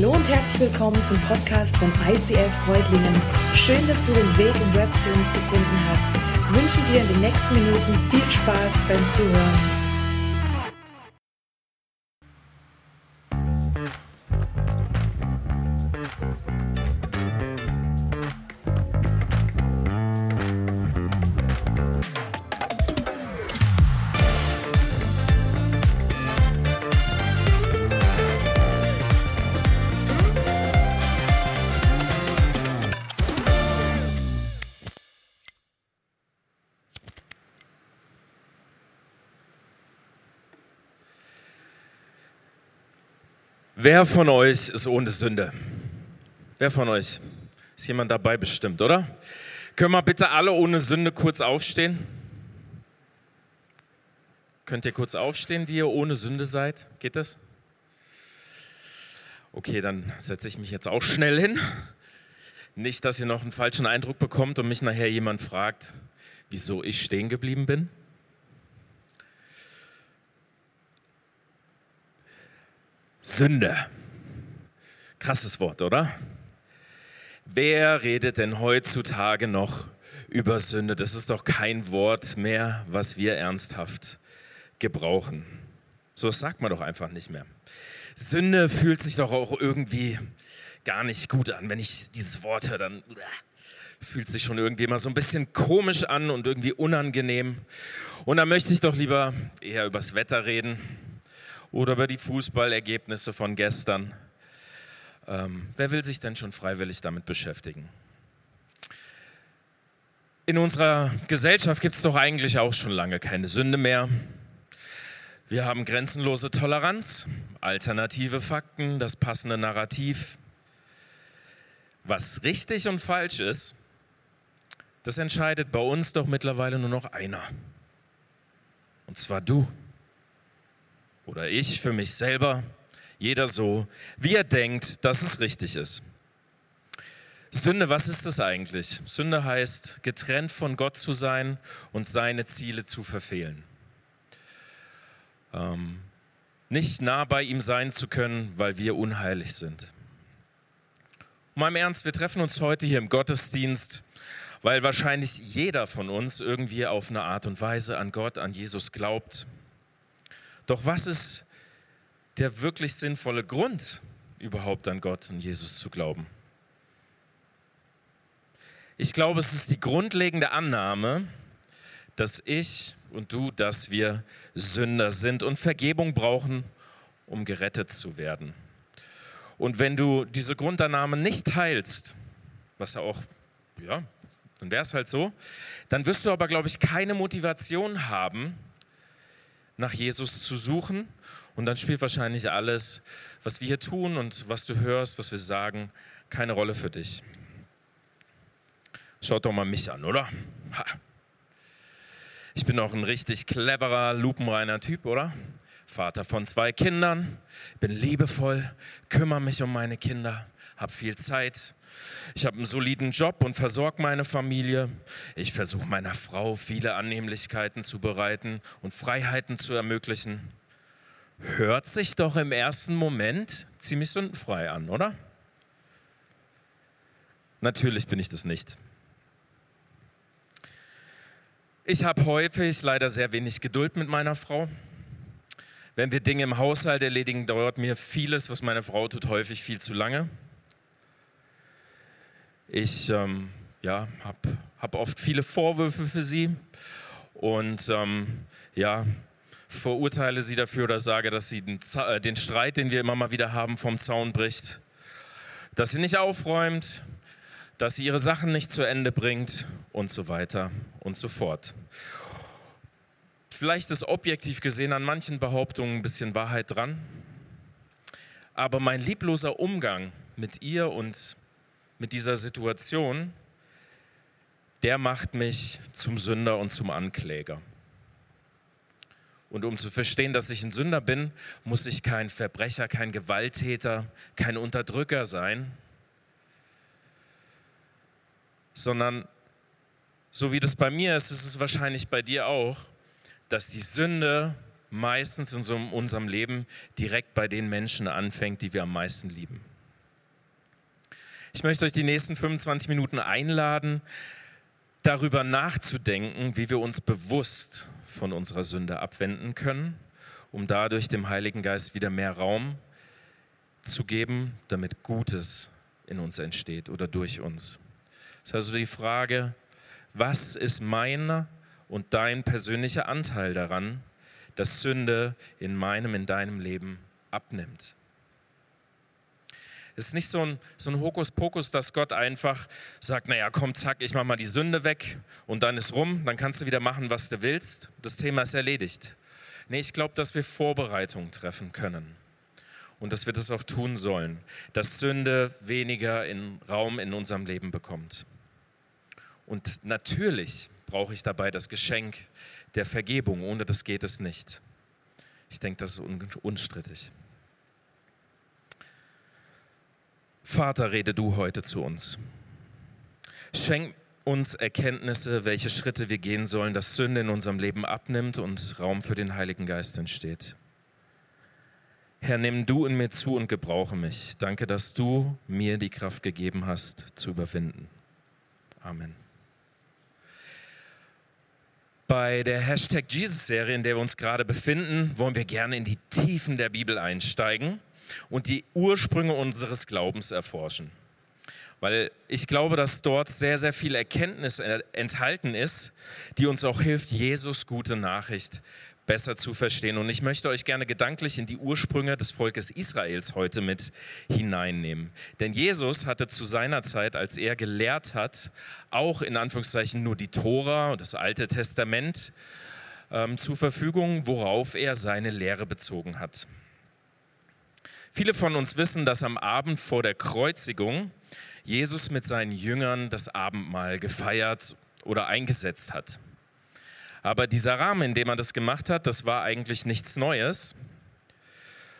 Hallo und herzlich willkommen zum Podcast von ICF Freudlingen. Schön, dass du den Weg im Web zu uns gefunden hast. Ich wünsche dir in den nächsten Minuten viel Spaß beim Zuhören. Wer von euch ist ohne Sünde? Wer von euch? Ist jemand dabei bestimmt, oder? Können wir bitte alle ohne Sünde kurz aufstehen? Könnt ihr kurz aufstehen, die ihr ohne Sünde seid? Geht das? Okay, dann setze ich mich jetzt auch schnell hin. Nicht, dass ihr noch einen falschen Eindruck bekommt und mich nachher jemand fragt, wieso ich stehen geblieben bin. Sünde. Krasses Wort, oder? Wer redet denn heutzutage noch über Sünde? Das ist doch kein Wort mehr, was wir ernsthaft gebrauchen. So sagt man doch einfach nicht mehr. Sünde fühlt sich doch auch irgendwie gar nicht gut an. Wenn ich dieses Wort höre, dann fühlt sich schon irgendwie immer so ein bisschen komisch an und irgendwie unangenehm. Und da möchte ich doch lieber eher übers Wetter reden oder über die Fußballergebnisse von gestern. Ähm, wer will sich denn schon freiwillig damit beschäftigen? In unserer Gesellschaft gibt es doch eigentlich auch schon lange keine Sünde mehr. Wir haben grenzenlose Toleranz, alternative Fakten, das passende Narrativ. Was richtig und falsch ist, das entscheidet bei uns doch mittlerweile nur noch einer. Und zwar du oder ich für mich selber, jeder so, wie er denkt, dass es richtig ist. Sünde, was ist das eigentlich? Sünde heißt, getrennt von Gott zu sein und seine Ziele zu verfehlen. Ähm, nicht nah bei ihm sein zu können, weil wir unheilig sind. Mal im Ernst, wir treffen uns heute hier im Gottesdienst, weil wahrscheinlich jeder von uns irgendwie auf eine Art und Weise an Gott, an Jesus glaubt. Doch was ist der wirklich sinnvolle Grund, überhaupt an Gott und Jesus zu glauben? Ich glaube, es ist die grundlegende Annahme, dass ich und du, dass wir Sünder sind und Vergebung brauchen, um gerettet zu werden. Und wenn du diese Grundannahme nicht teilst, was ja auch, ja, dann wäre es halt so, dann wirst du aber, glaube ich, keine Motivation haben, nach Jesus zu suchen. Und dann spielt wahrscheinlich alles, was wir hier tun und was du hörst, was wir sagen, keine Rolle für dich. Schaut doch mal mich an, oder? Ha. Ich bin auch ein richtig cleverer, lupenreiner Typ, oder? Vater von zwei Kindern, bin liebevoll, kümmere mich um meine Kinder, habe viel Zeit, ich habe einen soliden Job und versorge meine Familie. Ich versuche meiner Frau viele Annehmlichkeiten zu bereiten und Freiheiten zu ermöglichen. Hört sich doch im ersten Moment ziemlich sündenfrei an, oder? Natürlich bin ich das nicht. Ich habe häufig leider sehr wenig Geduld mit meiner Frau. Wenn wir Dinge im Haushalt erledigen, dauert mir vieles, was meine Frau tut, häufig viel zu lange. Ich ähm, ja, habe hab oft viele Vorwürfe für sie und ähm, ja, verurteile sie dafür oder sage, dass sie den, äh, den Streit, den wir immer mal wieder haben, vom Zaun bricht, dass sie nicht aufräumt, dass sie ihre Sachen nicht zu Ende bringt und so weiter und so fort. Vielleicht ist objektiv gesehen an manchen Behauptungen ein bisschen Wahrheit dran, aber mein liebloser Umgang mit ihr und mit dieser Situation, der macht mich zum Sünder und zum Ankläger. Und um zu verstehen, dass ich ein Sünder bin, muss ich kein Verbrecher, kein Gewalttäter, kein Unterdrücker sein, sondern so wie das bei mir ist, ist es wahrscheinlich bei dir auch, dass die Sünde meistens in unserem Leben direkt bei den Menschen anfängt, die wir am meisten lieben. Ich möchte euch die nächsten 25 Minuten einladen, darüber nachzudenken, wie wir uns bewusst von unserer Sünde abwenden können, um dadurch dem Heiligen Geist wieder mehr Raum zu geben, damit Gutes in uns entsteht oder durch uns. Das ist also die Frage, was ist mein und dein persönlicher Anteil daran, dass Sünde in meinem, in deinem Leben abnimmt? Es ist nicht so ein, so ein Hokuspokus, dass Gott einfach sagt, naja, komm, zack, ich mach mal die Sünde weg und dann ist rum, dann kannst du wieder machen, was du willst. Das Thema ist erledigt. Nee, ich glaube, dass wir Vorbereitungen treffen können und dass wir das auch tun sollen, dass Sünde weniger in Raum in unserem Leben bekommt. Und natürlich brauche ich dabei das Geschenk der Vergebung. Ohne das geht es nicht. Ich denke, das ist unstrittig. Vater, rede du heute zu uns. Schenk uns Erkenntnisse, welche Schritte wir gehen sollen, dass Sünde in unserem Leben abnimmt und Raum für den Heiligen Geist entsteht. Herr, nimm du in mir zu und gebrauche mich. Danke, dass du mir die Kraft gegeben hast, zu überwinden. Amen. Bei der Hashtag Jesus-Serie, in der wir uns gerade befinden, wollen wir gerne in die Tiefen der Bibel einsteigen und die Ursprünge unseres Glaubens erforschen. Weil ich glaube, dass dort sehr, sehr viel Erkenntnis enthalten ist, die uns auch hilft, Jesus gute Nachricht besser zu verstehen. Und ich möchte euch gerne gedanklich in die Ursprünge des Volkes Israels heute mit hineinnehmen. Denn Jesus hatte zu seiner Zeit, als er gelehrt hat, auch in Anführungszeichen nur die Tora und das Alte Testament ähm, zur Verfügung, worauf er seine Lehre bezogen hat. Viele von uns wissen, dass am Abend vor der Kreuzigung Jesus mit seinen Jüngern das Abendmahl gefeiert oder eingesetzt hat. Aber dieser Rahmen, in dem er das gemacht hat, das war eigentlich nichts Neues,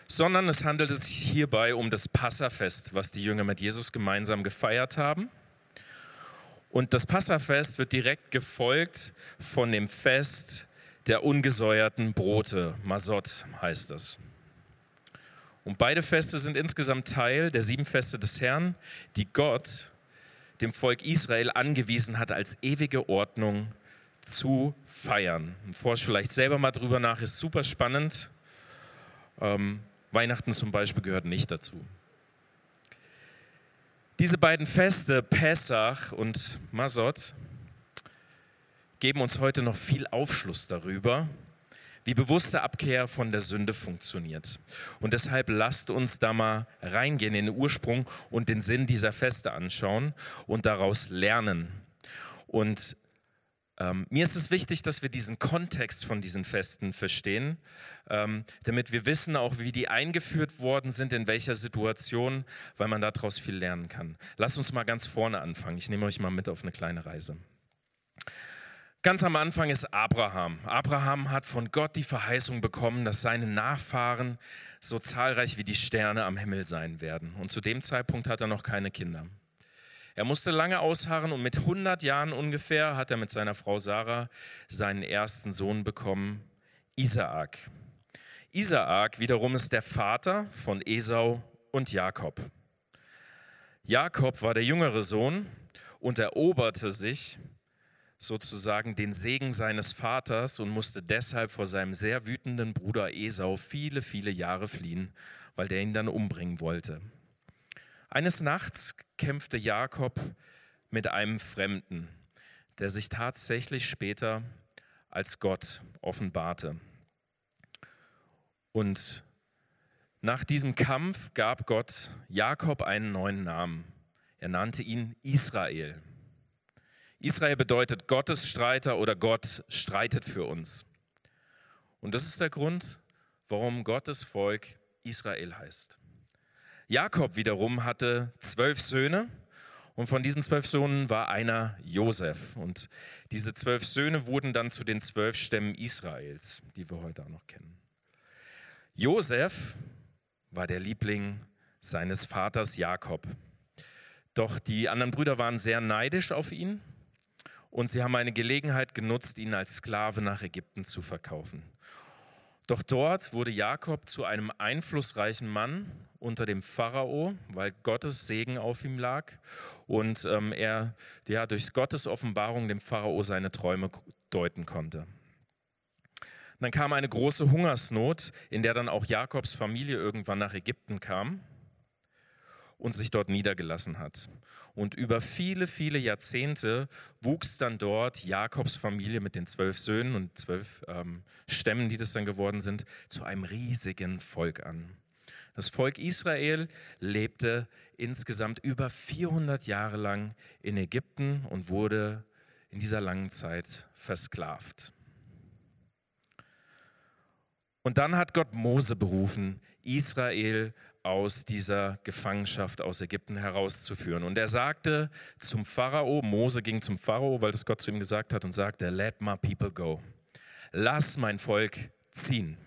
sondern es handelte sich hierbei um das Passafest, was die Jünger mit Jesus gemeinsam gefeiert haben. Und das Passafest wird direkt gefolgt von dem Fest der ungesäuerten Brote. Masot heißt das. Und beide Feste sind insgesamt Teil der sieben Feste des Herrn, die Gott dem Volk Israel angewiesen hat, als ewige Ordnung zu feiern. Forscht vielleicht selber mal drüber nach, ist super spannend. Ähm, Weihnachten zum Beispiel gehört nicht dazu. Diese beiden Feste, Pessach und Masot, geben uns heute noch viel Aufschluss darüber, wie bewusste Abkehr von der Sünde funktioniert. Und deshalb lasst uns da mal reingehen in den Ursprung und den Sinn dieser Feste anschauen und daraus lernen. Und ähm, mir ist es wichtig, dass wir diesen Kontext von diesen Festen verstehen, ähm, damit wir wissen auch, wie die eingeführt worden sind, in welcher Situation, weil man daraus viel lernen kann. Lasst uns mal ganz vorne anfangen. Ich nehme euch mal mit auf eine kleine Reise. Ganz am Anfang ist Abraham. Abraham hat von Gott die Verheißung bekommen, dass seine Nachfahren so zahlreich wie die Sterne am Himmel sein werden. Und zu dem Zeitpunkt hat er noch keine Kinder. Er musste lange ausharren und mit 100 Jahren ungefähr hat er mit seiner Frau Sarah seinen ersten Sohn bekommen, Isaak. Isaak wiederum ist der Vater von Esau und Jakob. Jakob war der jüngere Sohn und eroberte sich sozusagen den Segen seines Vaters und musste deshalb vor seinem sehr wütenden Bruder Esau viele, viele Jahre fliehen, weil der ihn dann umbringen wollte. Eines Nachts kämpfte Jakob mit einem Fremden, der sich tatsächlich später als Gott offenbarte. Und nach diesem Kampf gab Gott Jakob einen neuen Namen. Er nannte ihn Israel. Israel bedeutet Gottes Streiter oder Gott streitet für uns. Und das ist der Grund, warum Gottes Volk Israel heißt. Jakob wiederum hatte zwölf Söhne und von diesen zwölf Söhnen war einer Josef. Und diese zwölf Söhne wurden dann zu den zwölf Stämmen Israels, die wir heute auch noch kennen. Josef war der Liebling seines Vaters Jakob. Doch die anderen Brüder waren sehr neidisch auf ihn und sie haben eine Gelegenheit genutzt, ihn als Sklave nach Ägypten zu verkaufen. Doch dort wurde Jakob zu einem einflussreichen Mann unter dem Pharao, weil Gottes Segen auf ihm lag und ähm, er ja, durch Gottes Offenbarung dem Pharao seine Träume deuten konnte. Dann kam eine große Hungersnot, in der dann auch Jakobs Familie irgendwann nach Ägypten kam und sich dort niedergelassen hat. Und über viele, viele Jahrzehnte wuchs dann dort Jakobs Familie mit den zwölf Söhnen und zwölf ähm, Stämmen, die das dann geworden sind, zu einem riesigen Volk an. Das Volk Israel lebte insgesamt über 400 Jahre lang in Ägypten und wurde in dieser langen Zeit versklavt. Und dann hat Gott Mose berufen, Israel aus dieser Gefangenschaft aus Ägypten herauszuführen. Und er sagte zum Pharao, Mose ging zum Pharao, weil das Gott zu ihm gesagt hat, und sagte, let my people go. Lass mein Volk ziehen.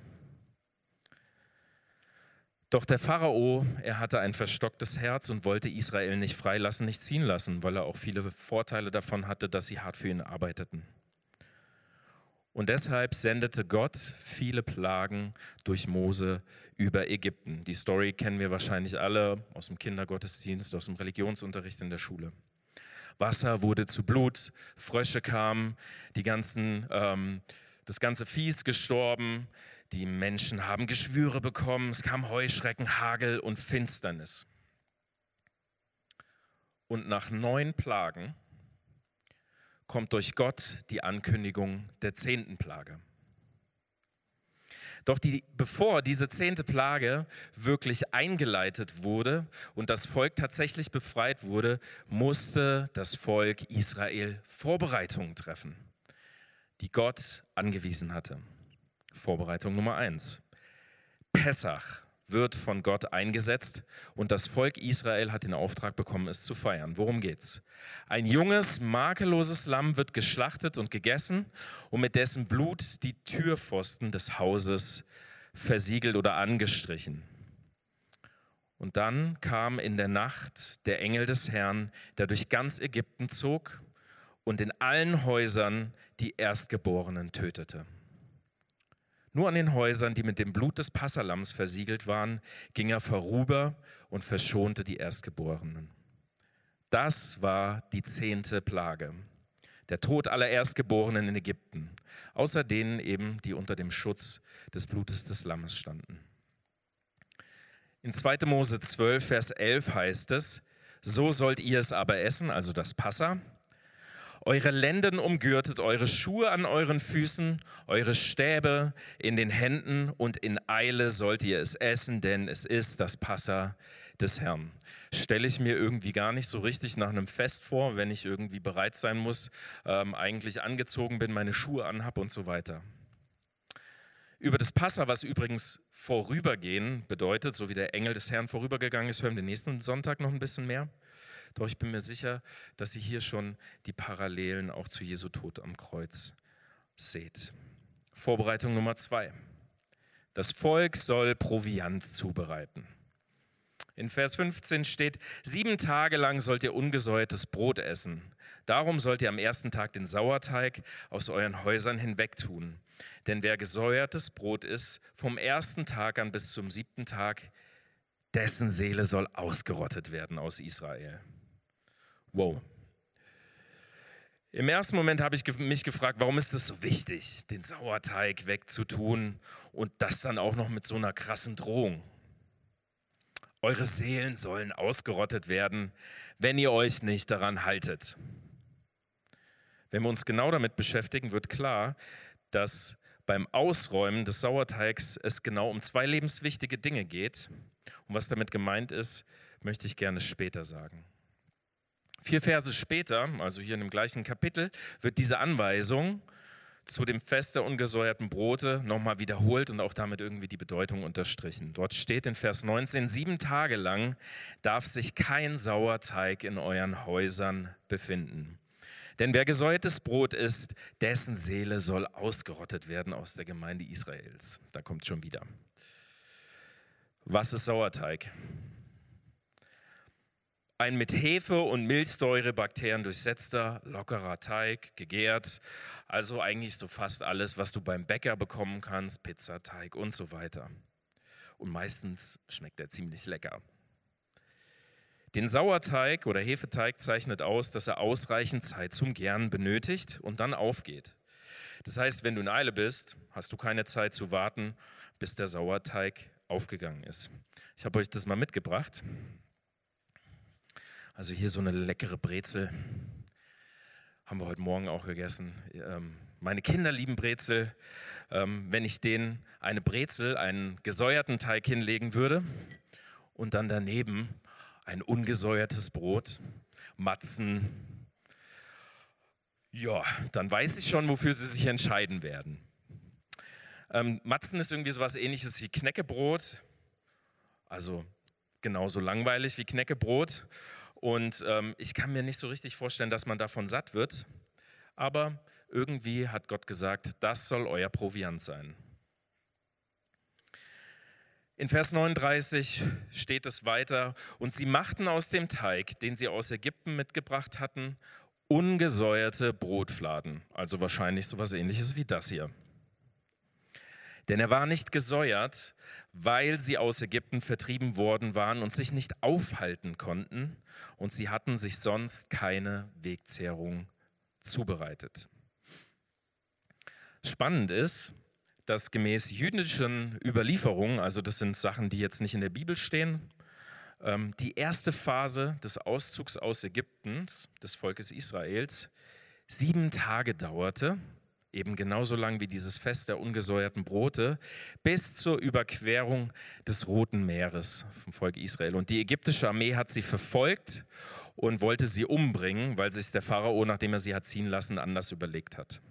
Doch der Pharao, er hatte ein verstocktes Herz und wollte Israel nicht freilassen, nicht ziehen lassen, weil er auch viele Vorteile davon hatte, dass sie hart für ihn arbeiteten. Und deshalb sendete Gott viele Plagen durch Mose über Ägypten. Die Story kennen wir wahrscheinlich alle aus dem Kindergottesdienst, aus dem Religionsunterricht in der Schule. Wasser wurde zu Blut, Frösche kamen, die ganzen, ähm, das ganze Viehs gestorben, die Menschen haben Geschwüre bekommen, es kam Heuschrecken, Hagel und Finsternis. Und nach neun Plagen kommt durch Gott die Ankündigung der zehnten Plage. Doch die, bevor diese zehnte Plage wirklich eingeleitet wurde und das Volk tatsächlich befreit wurde, musste das Volk Israel Vorbereitungen treffen, die Gott angewiesen hatte. Vorbereitung Nummer eins. Pessach wird von Gott eingesetzt und das Volk Israel hat den Auftrag bekommen, es zu feiern. Worum geht's? Ein junges, makelloses Lamm wird geschlachtet und gegessen und mit dessen Blut die Türpfosten des Hauses versiegelt oder angestrichen. Und dann kam in der Nacht der Engel des Herrn, der durch ganz Ägypten zog und in allen Häusern die Erstgeborenen tötete. Nur an den Häusern, die mit dem Blut des Passalams versiegelt waren, ging er vorüber und verschonte die Erstgeborenen. Das war die zehnte Plage, der Tod aller Erstgeborenen in Ägypten, außer denen eben, die unter dem Schutz des Blutes des Lammes standen. In 2. Mose 12, Vers 11 heißt es, so sollt ihr es aber essen, also das Passa, eure Lenden umgürtet, eure Schuhe an euren Füßen, eure Stäbe in den Händen und in Eile sollt ihr es essen, denn es ist das Passa des Herrn. Stelle ich mir irgendwie gar nicht so richtig nach einem Fest vor, wenn ich irgendwie bereit sein muss, ähm, eigentlich angezogen bin, meine Schuhe anhab und so weiter. Über das Passa, was übrigens vorübergehen bedeutet, so wie der Engel des Herrn vorübergegangen ist, hören wir nächsten Sonntag noch ein bisschen mehr. Doch ich bin mir sicher, dass ihr hier schon die Parallelen auch zu Jesu Tod am Kreuz seht. Vorbereitung Nummer zwei. Das Volk soll Proviant zubereiten. In Vers 15 steht, sieben Tage lang sollt ihr ungesäuertes Brot essen. Darum sollt ihr am ersten Tag den Sauerteig aus euren Häusern hinwegtun. Denn wer gesäuertes Brot ist, vom ersten Tag an bis zum siebten Tag, dessen Seele soll ausgerottet werden aus Israel. Wow. Im ersten Moment habe ich mich gefragt, warum ist es so wichtig, den Sauerteig wegzutun und das dann auch noch mit so einer krassen Drohung. Eure Seelen sollen ausgerottet werden, wenn ihr euch nicht daran haltet. Wenn wir uns genau damit beschäftigen, wird klar, dass beim Ausräumen des Sauerteigs es genau um zwei lebenswichtige Dinge geht. Und was damit gemeint ist, möchte ich gerne später sagen. Vier Verse später, also hier in dem gleichen Kapitel, wird diese Anweisung zu dem Fest der ungesäuerten Brote nochmal wiederholt und auch damit irgendwie die Bedeutung unterstrichen. Dort steht in Vers 19, sieben Tage lang darf sich kein Sauerteig in euren Häusern befinden. Denn wer gesäuertes Brot isst, dessen Seele soll ausgerottet werden aus der Gemeinde Israels. Da kommt schon wieder. Was ist Sauerteig? Ein mit Hefe und Milchsäurebakterien durchsetzter, lockerer Teig, gegärt. Also eigentlich so fast alles, was du beim Bäcker bekommen kannst, Pizzateig und so weiter. und meistens schmeckt er ziemlich lecker. Den Sauerteig oder Hefeteig zeichnet aus, dass er ausreichend Zeit zum Gären benötigt und dann aufgeht. Das heißt, wenn du in Eile bist, hast du keine Zeit zu warten, bis der Sauerteig aufgegangen ist. Ich habe euch das mal mitgebracht. Also hier so eine leckere Brezel. Haben wir heute Morgen auch gegessen. Ähm, meine Kinder lieben Brezel. Ähm, wenn ich denen eine Brezel, einen gesäuerten Teig hinlegen würde und dann daneben ein ungesäuertes Brot, Matzen. Ja, dann weiß ich schon, wofür sie sich entscheiden werden. Ähm, Matzen ist irgendwie so was ähnliches wie Knäckebrot, also genauso langweilig wie Knäckebrot. Und ähm, ich kann mir nicht so richtig vorstellen, dass man davon satt wird. Aber irgendwie hat Gott gesagt, das soll euer Proviant sein. In Vers 39 steht es weiter, und sie machten aus dem Teig, den sie aus Ägypten mitgebracht hatten, ungesäuerte Brotfladen, also wahrscheinlich so etwas ähnliches wie das hier. Denn er war nicht gesäuert, weil sie aus Ägypten vertrieben worden waren und sich nicht aufhalten konnten, und sie hatten sich sonst keine Wegzehrung zubereitet. Spannend ist, dass gemäß jüdischen Überlieferungen, also das sind Sachen, die jetzt nicht in der Bibel stehen, ähm, die erste Phase des Auszugs aus Ägypten, des Volkes Israels, sieben Tage dauerte, eben genauso lang wie dieses Fest der ungesäuerten Brote, bis zur Überquerung des Roten Meeres vom Volk Israel. Und die ägyptische Armee hat sie verfolgt und wollte sie umbringen, weil sich der Pharao, nachdem er sie hat ziehen lassen, anders überlegt hat.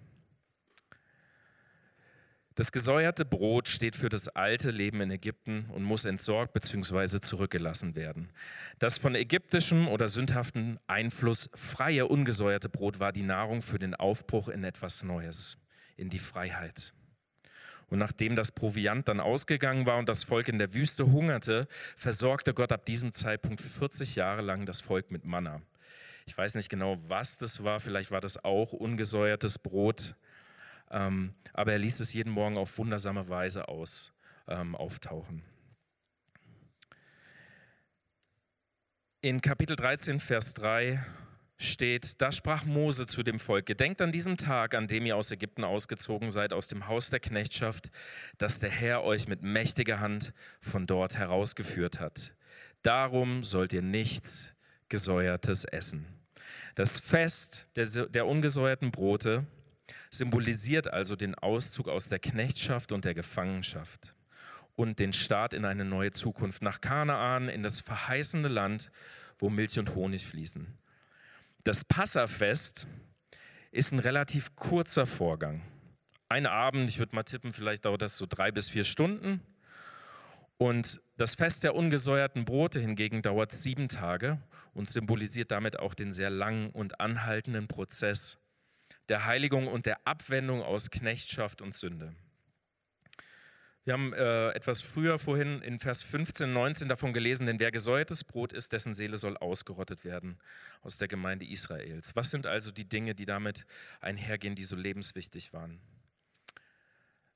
Das gesäuerte Brot steht für das alte Leben in Ägypten und muss entsorgt bzw. zurückgelassen werden. Das von ägyptischem oder sündhaftem Einfluss freie, ungesäuerte Brot war die Nahrung für den Aufbruch in etwas Neues, in die Freiheit. Und nachdem das Proviant dann ausgegangen war und das Volk in der Wüste hungerte, versorgte Gott ab diesem Zeitpunkt 40 Jahre lang das Volk mit Manna. Ich weiß nicht genau, was das war, vielleicht war das auch ungesäuertes Brot ähm, aber er ließ es jeden Morgen auf wundersame Weise aus, ähm, auftauchen. In Kapitel 13, Vers 3 steht, da sprach Mose zu dem Volk, gedenkt an diesem Tag, an dem ihr aus Ägypten ausgezogen seid, aus dem Haus der Knechtschaft, dass der Herr euch mit mächtiger Hand von dort herausgeführt hat. Darum sollt ihr nichts Gesäuertes essen. Das Fest der, der ungesäuerten Brote symbolisiert also den Auszug aus der Knechtschaft und der Gefangenschaft und den Start in eine neue Zukunft nach Kanaan, in das verheißene Land, wo Milch und Honig fließen. Das Passafest ist ein relativ kurzer Vorgang. Ein Abend, ich würde mal tippen, vielleicht dauert das so drei bis vier Stunden. Und das Fest der ungesäuerten Brote hingegen dauert sieben Tage und symbolisiert damit auch den sehr langen und anhaltenden Prozess der Heiligung und der Abwendung aus Knechtschaft und Sünde. Wir haben äh, etwas früher vorhin in Vers 15, 19 davon gelesen, denn wer gesäuertes Brot ist, dessen Seele soll ausgerottet werden aus der Gemeinde Israels. Was sind also die Dinge, die damit einhergehen, die so lebenswichtig waren?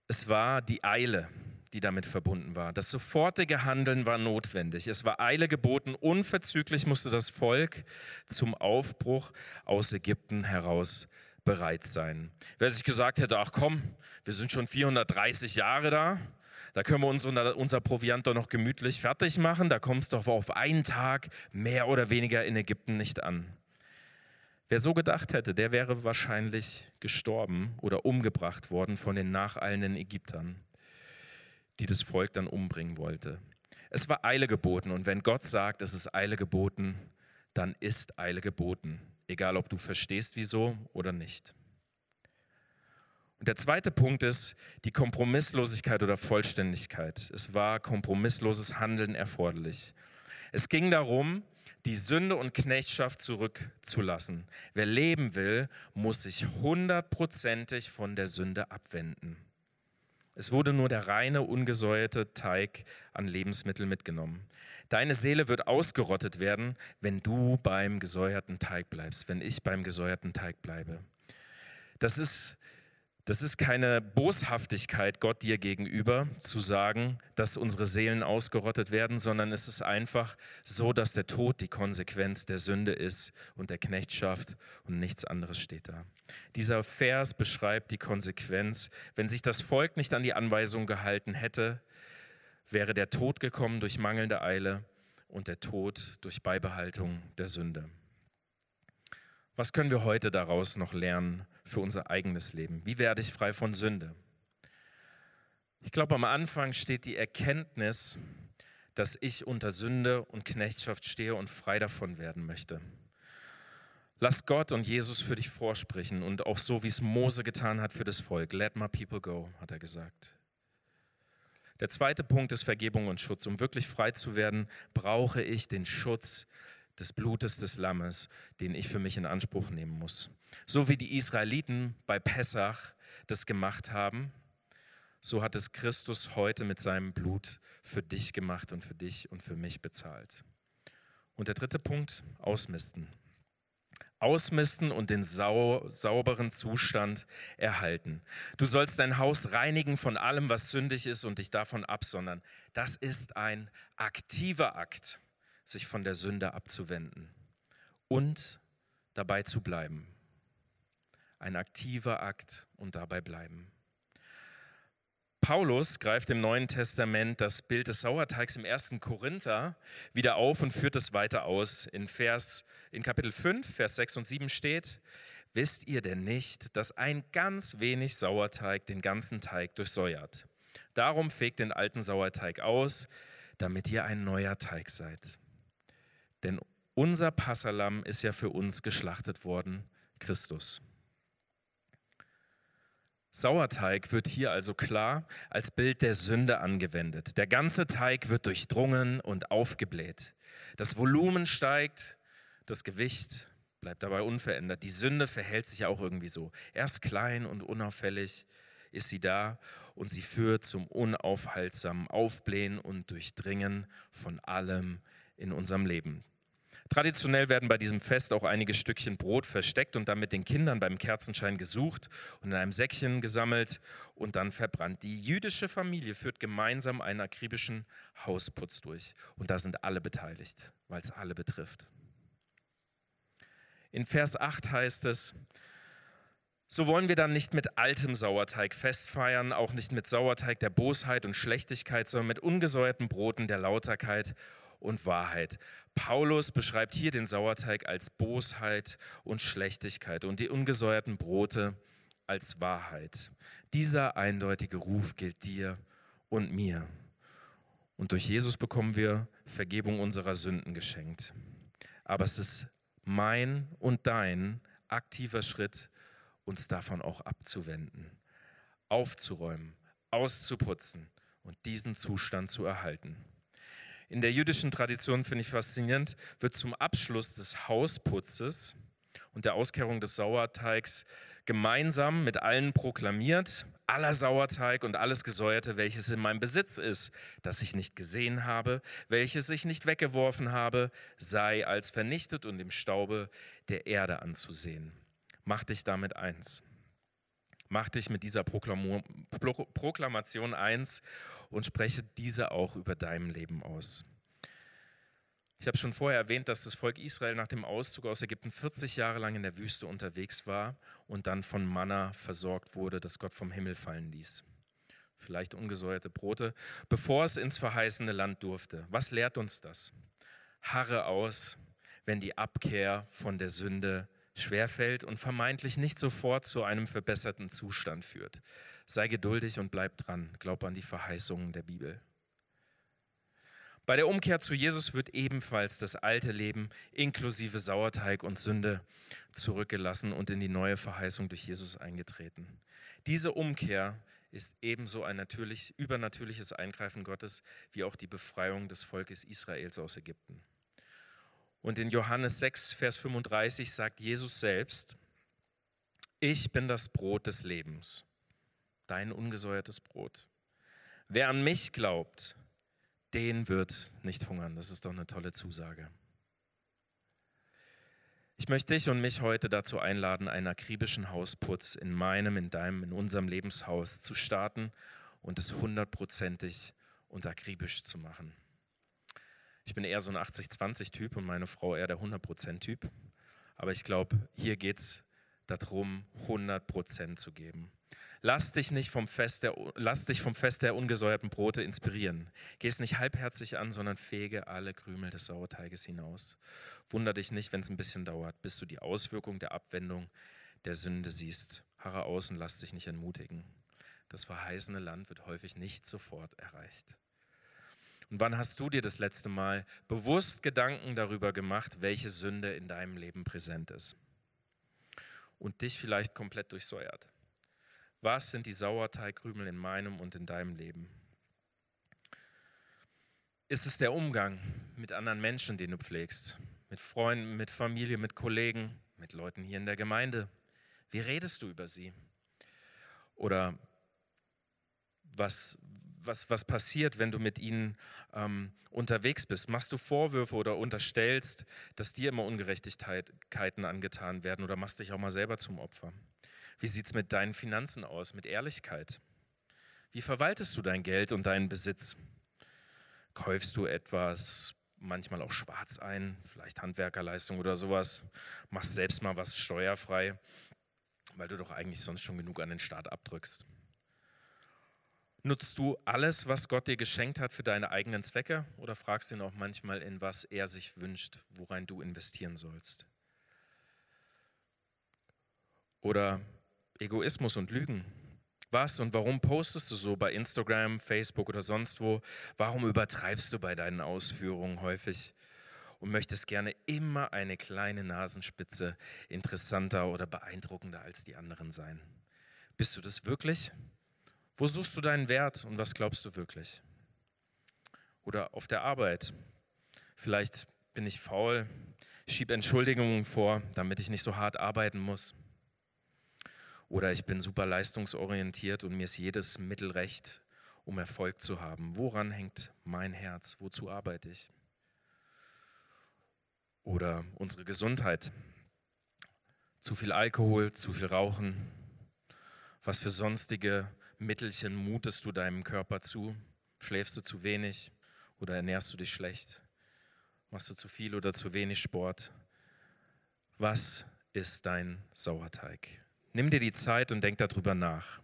Es war die Eile, die damit verbunden war. Das sofortige Handeln war notwendig. Es war Eile geboten. Unverzüglich musste das Volk zum Aufbruch aus Ägypten heraus bereit sein. Wer sich gesagt hätte, ach komm, wir sind schon 430 Jahre da, da können wir uns unser Proviant doch noch gemütlich fertig machen, da kommt es doch auf einen Tag mehr oder weniger in Ägypten nicht an. Wer so gedacht hätte, der wäre wahrscheinlich gestorben oder umgebracht worden von den nacheilenden Ägyptern, die das Volk dann umbringen wollte. Es war Eile geboten und wenn Gott sagt, es ist Eile geboten, dann ist Eile geboten egal ob du verstehst wieso oder nicht. Und der zweite Punkt ist die Kompromisslosigkeit oder Vollständigkeit. Es war kompromissloses Handeln erforderlich. Es ging darum, die Sünde und Knechtschaft zurückzulassen. Wer leben will, muss sich hundertprozentig von der Sünde abwenden. Es wurde nur der reine, ungesäuerte Teig an Lebensmitteln mitgenommen. Deine Seele wird ausgerottet werden, wenn du beim gesäuerten Teig bleibst, wenn ich beim gesäuerten Teig bleibe. Das ist Das ist keine Boshaftigkeit Gott dir gegenüber, zu sagen, dass unsere Seelen ausgerottet werden, sondern es ist einfach so, dass der Tod die Konsequenz der Sünde ist und der Knechtschaft und nichts anderes steht da. Dieser Vers beschreibt die Konsequenz. Wenn sich das Volk nicht an die Anweisung gehalten hätte, wäre der Tod gekommen durch mangelnde Eile und der Tod durch Beibehaltung der Sünde. Was können wir heute daraus noch lernen für unser eigenes Leben? Wie werde ich frei von Sünde? Ich glaube, am Anfang steht die Erkenntnis, dass ich unter Sünde und Knechtschaft stehe und frei davon werden möchte. Lass Gott und Jesus für dich vorsprechen und auch so, wie es Mose getan hat für das Volk. Let my people go, hat er gesagt. Der zweite Punkt ist Vergebung und Schutz. Um wirklich frei zu werden, brauche ich den Schutz des Blutes des Lammes, den ich für mich in Anspruch nehmen muss. So wie die Israeliten bei Pessach das gemacht haben, so hat es Christus heute mit seinem Blut für dich gemacht und für dich und für mich bezahlt. Und der dritte Punkt, ausmisten. Ausmisten und den sau sauberen Zustand erhalten. Du sollst dein Haus reinigen von allem, was sündig ist und dich davon absondern. Das ist ein aktiver Akt sich von der Sünde abzuwenden und dabei zu bleiben. Ein aktiver Akt und dabei bleiben. Paulus greift im Neuen Testament das Bild des Sauerteigs im ersten Korinther wieder auf und führt es weiter aus. In, Vers, in Kapitel 5, Vers 6 und 7 steht, wisst ihr denn nicht, dass ein ganz wenig Sauerteig den ganzen Teig durchsäuert? Darum fegt den alten Sauerteig aus, damit ihr ein neuer Teig seid. Denn unser Passalam ist ja für uns geschlachtet worden, Christus. Sauerteig wird hier also klar als Bild der Sünde angewendet. Der ganze Teig wird durchdrungen und aufgebläht. Das Volumen steigt, das Gewicht bleibt dabei unverändert. Die Sünde verhält sich auch irgendwie so. Erst klein und unauffällig ist sie da und sie führt zum unaufhaltsamen Aufblähen und Durchdringen von allem in unserem Leben. Traditionell werden bei diesem Fest auch einige Stückchen Brot versteckt und dann mit den Kindern beim Kerzenschein gesucht und in einem Säckchen gesammelt und dann verbrannt. Die jüdische Familie führt gemeinsam einen akribischen Hausputz durch und da sind alle beteiligt, weil es alle betrifft. In Vers 8 heißt es, so wollen wir dann nicht mit altem Sauerteig festfeiern, auch nicht mit Sauerteig der Bosheit und Schlechtigkeit, sondern mit ungesäuerten Broten der Lauterkeit und Wahrheit. Paulus beschreibt hier den Sauerteig als Bosheit und Schlechtigkeit und die ungesäuerten Brote als Wahrheit. Dieser eindeutige Ruf gilt dir und mir. Und durch Jesus bekommen wir Vergebung unserer Sünden geschenkt. Aber es ist mein und dein aktiver Schritt, uns davon auch abzuwenden, aufzuräumen, auszuputzen und diesen Zustand zu erhalten. In der jüdischen Tradition finde ich faszinierend, wird zum Abschluss des Hausputzes und der Auskehrung des Sauerteigs gemeinsam mit allen proklamiert, aller Sauerteig und alles Gesäuerte, welches in meinem Besitz ist, das ich nicht gesehen habe, welches ich nicht weggeworfen habe, sei als vernichtet und im Staube der Erde anzusehen. Mach dich damit eins. Mach dich mit dieser Proklamation eins und spreche diese auch über deinem Leben aus. Ich habe schon vorher erwähnt, dass das Volk Israel nach dem Auszug aus Ägypten 40 Jahre lang in der Wüste unterwegs war und dann von Manna versorgt wurde, das Gott vom Himmel fallen ließ. Vielleicht ungesäuerte Brote, bevor es ins verheißene Land durfte. Was lehrt uns das? Harre aus, wenn die Abkehr von der Sünde schwerfällt und vermeintlich nicht sofort zu einem verbesserten Zustand führt. Sei geduldig und bleib dran. Glaub an die Verheißungen der Bibel. Bei der Umkehr zu Jesus wird ebenfalls das alte Leben inklusive Sauerteig und Sünde zurückgelassen und in die neue Verheißung durch Jesus eingetreten. Diese Umkehr ist ebenso ein natürlich, übernatürliches Eingreifen Gottes wie auch die Befreiung des Volkes Israels aus Ägypten. Und in Johannes 6, Vers 35 sagt Jesus selbst, ich bin das Brot des Lebens, dein ungesäuertes Brot. Wer an mich glaubt, den wird nicht hungern. Das ist doch eine tolle Zusage. Ich möchte dich und mich heute dazu einladen, einen akribischen Hausputz in meinem, in deinem, in unserem Lebenshaus zu starten und es hundertprozentig und akribisch zu machen. Ich bin eher so ein 80-20-Typ und meine Frau eher der 100%-Typ. Aber ich glaube, hier geht es darum, 100% zu geben. Lass dich nicht vom Fest der, lass dich vom Fest der ungesäuerten Brote inspirieren. Geh es nicht halbherzig an, sondern fege alle Krümel des Sauerteiges hinaus. Wunder dich nicht, wenn es ein bisschen dauert, bis du die Auswirkung der Abwendung der Sünde siehst. Harre aus und lass dich nicht entmutigen. Das verheißene Land wird häufig nicht sofort erreicht. Und wann hast du dir das letzte Mal bewusst Gedanken darüber gemacht, welche Sünde in deinem Leben präsent ist und dich vielleicht komplett durchsäuert? Was sind die Sauerteigkrümel in meinem und in deinem Leben? Ist es der Umgang mit anderen Menschen, den du pflegst? Mit Freunden, mit Familie, mit Kollegen, mit Leuten hier in der Gemeinde? Wie redest du über sie? Oder was, was, was passiert, wenn du mit ihnen ähm, unterwegs bist? Machst du Vorwürfe oder unterstellst, dass dir immer Ungerechtigkeiten angetan werden oder machst dich auch mal selber zum Opfer? Wie sieht es mit deinen Finanzen aus, mit Ehrlichkeit? Wie verwaltest du dein Geld und deinen Besitz? Käufst du etwas manchmal auch schwarz ein, vielleicht Handwerkerleistung oder sowas? Machst selbst mal was steuerfrei, weil du doch eigentlich sonst schon genug an den Staat abdrückst? Nutzt du alles, was Gott dir geschenkt hat, für deine eigenen Zwecke oder fragst du ihn auch manchmal, in was er sich wünscht, worein du investieren sollst? Oder Egoismus und Lügen. Was und warum postest du so bei Instagram, Facebook oder sonst wo? Warum übertreibst du bei deinen Ausführungen häufig und möchtest gerne immer eine kleine Nasenspitze interessanter oder beeindruckender als die anderen sein? Bist du das wirklich? Wo suchst du deinen Wert und was glaubst du wirklich? Oder auf der Arbeit. Vielleicht bin ich faul, schieb Entschuldigungen vor, damit ich nicht so hart arbeiten muss. Oder ich bin super leistungsorientiert und mir ist jedes Mittel recht, um Erfolg zu haben. Woran hängt mein Herz? Wozu arbeite ich? Oder unsere Gesundheit. Zu viel Alkohol, zu viel Rauchen. Was für sonstige Mittelchen mutest du deinem Körper zu? Schläfst du zu wenig oder ernährst du dich schlecht? Machst du zu viel oder zu wenig Sport? Was ist dein Sauerteig? Nimm dir die Zeit und denk darüber nach.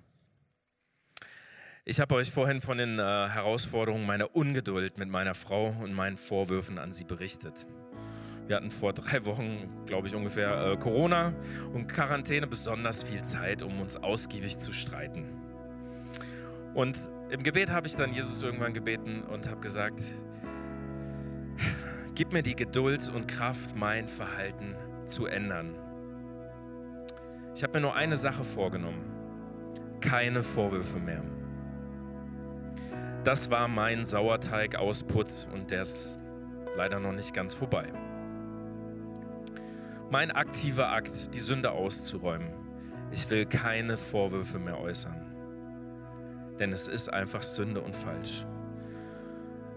Ich habe euch vorhin von den äh, Herausforderungen meiner Ungeduld mit meiner Frau und meinen Vorwürfen an sie berichtet. Wir hatten vor drei Wochen, glaube ich, ungefähr äh, Corona und Quarantäne besonders viel Zeit, um uns ausgiebig zu streiten. Und im Gebet habe ich dann Jesus irgendwann gebeten und habe gesagt, gib mir die Geduld und Kraft, mein Verhalten zu ändern. Ich habe mir nur eine Sache vorgenommen. Keine Vorwürfe mehr. Das war mein Sauerteig-Ausputz und der ist leider noch nicht ganz vorbei. Mein aktiver Akt, die Sünde auszuräumen. Ich will keine Vorwürfe mehr äußern. Denn es ist einfach Sünde und falsch.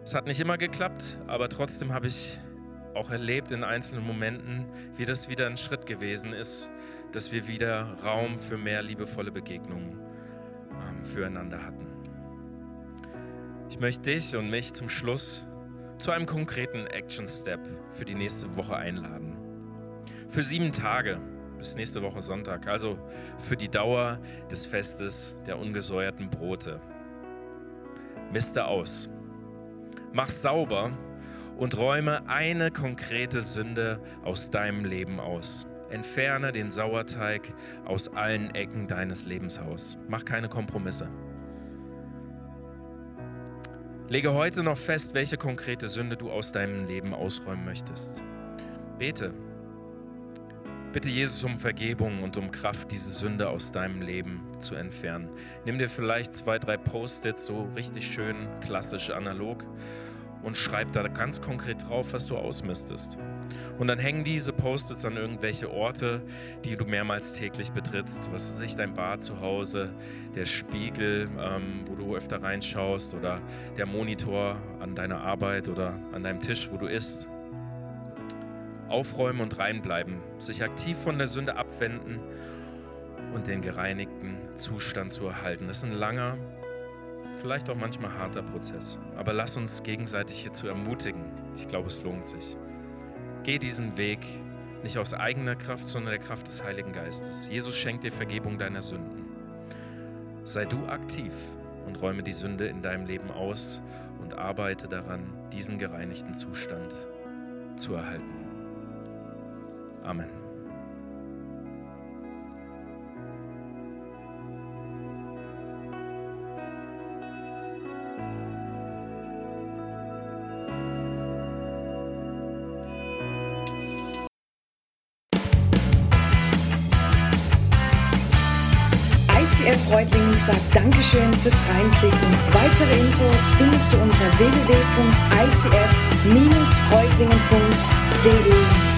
Es hat nicht immer geklappt, aber trotzdem habe ich auch erlebt in einzelnen Momenten, wie das wieder ein Schritt gewesen ist, dass wir wieder Raum für mehr liebevolle Begegnungen ähm, füreinander hatten. Ich möchte dich und mich zum Schluss zu einem konkreten Action Step für die nächste Woche einladen. Für sieben Tage bis nächste Woche Sonntag, also für die Dauer des Festes der ungesäuerten Brote. Miste aus. Mach sauber und räume eine konkrete Sünde aus deinem Leben aus. Entferne den Sauerteig aus allen Ecken deines Lebenshaus. Mach keine Kompromisse. Lege heute noch fest, welche konkrete Sünde du aus deinem Leben ausräumen möchtest. Bete. Bitte Jesus um Vergebung und um Kraft, diese Sünde aus deinem Leben zu entfernen. Nimm dir vielleicht zwei, drei Post-its, so richtig schön klassisch analog, und schreib da ganz konkret drauf, was du ausmistest. Und dann hängen diese Post-its an irgendwelche Orte, die du mehrmals täglich betrittst. Was weiß ich, dein Bad zu Hause, der Spiegel, ähm, wo du öfter reinschaust oder der Monitor an deiner Arbeit oder an deinem Tisch, wo du isst. aufräumen und reinbleiben, sich aktiv von der Sünde abwenden und den gereinigten Zustand zu erhalten. Das ist ein langer, vielleicht auch manchmal harter Prozess. Aber lass uns gegenseitig hierzu ermutigen. Ich glaube, es lohnt sich. Geh diesen Weg nicht aus eigener Kraft, sondern der Kraft des Heiligen Geistes. Jesus schenkt dir Vergebung deiner Sünden. Sei du aktiv und räume die Sünde in deinem Leben aus und arbeite daran, diesen gereinigten Zustand zu erhalten. Amen. Sagt Dankeschön fürs Reinklicken. Weitere Infos findest du unter www.icf-reutlingen.de.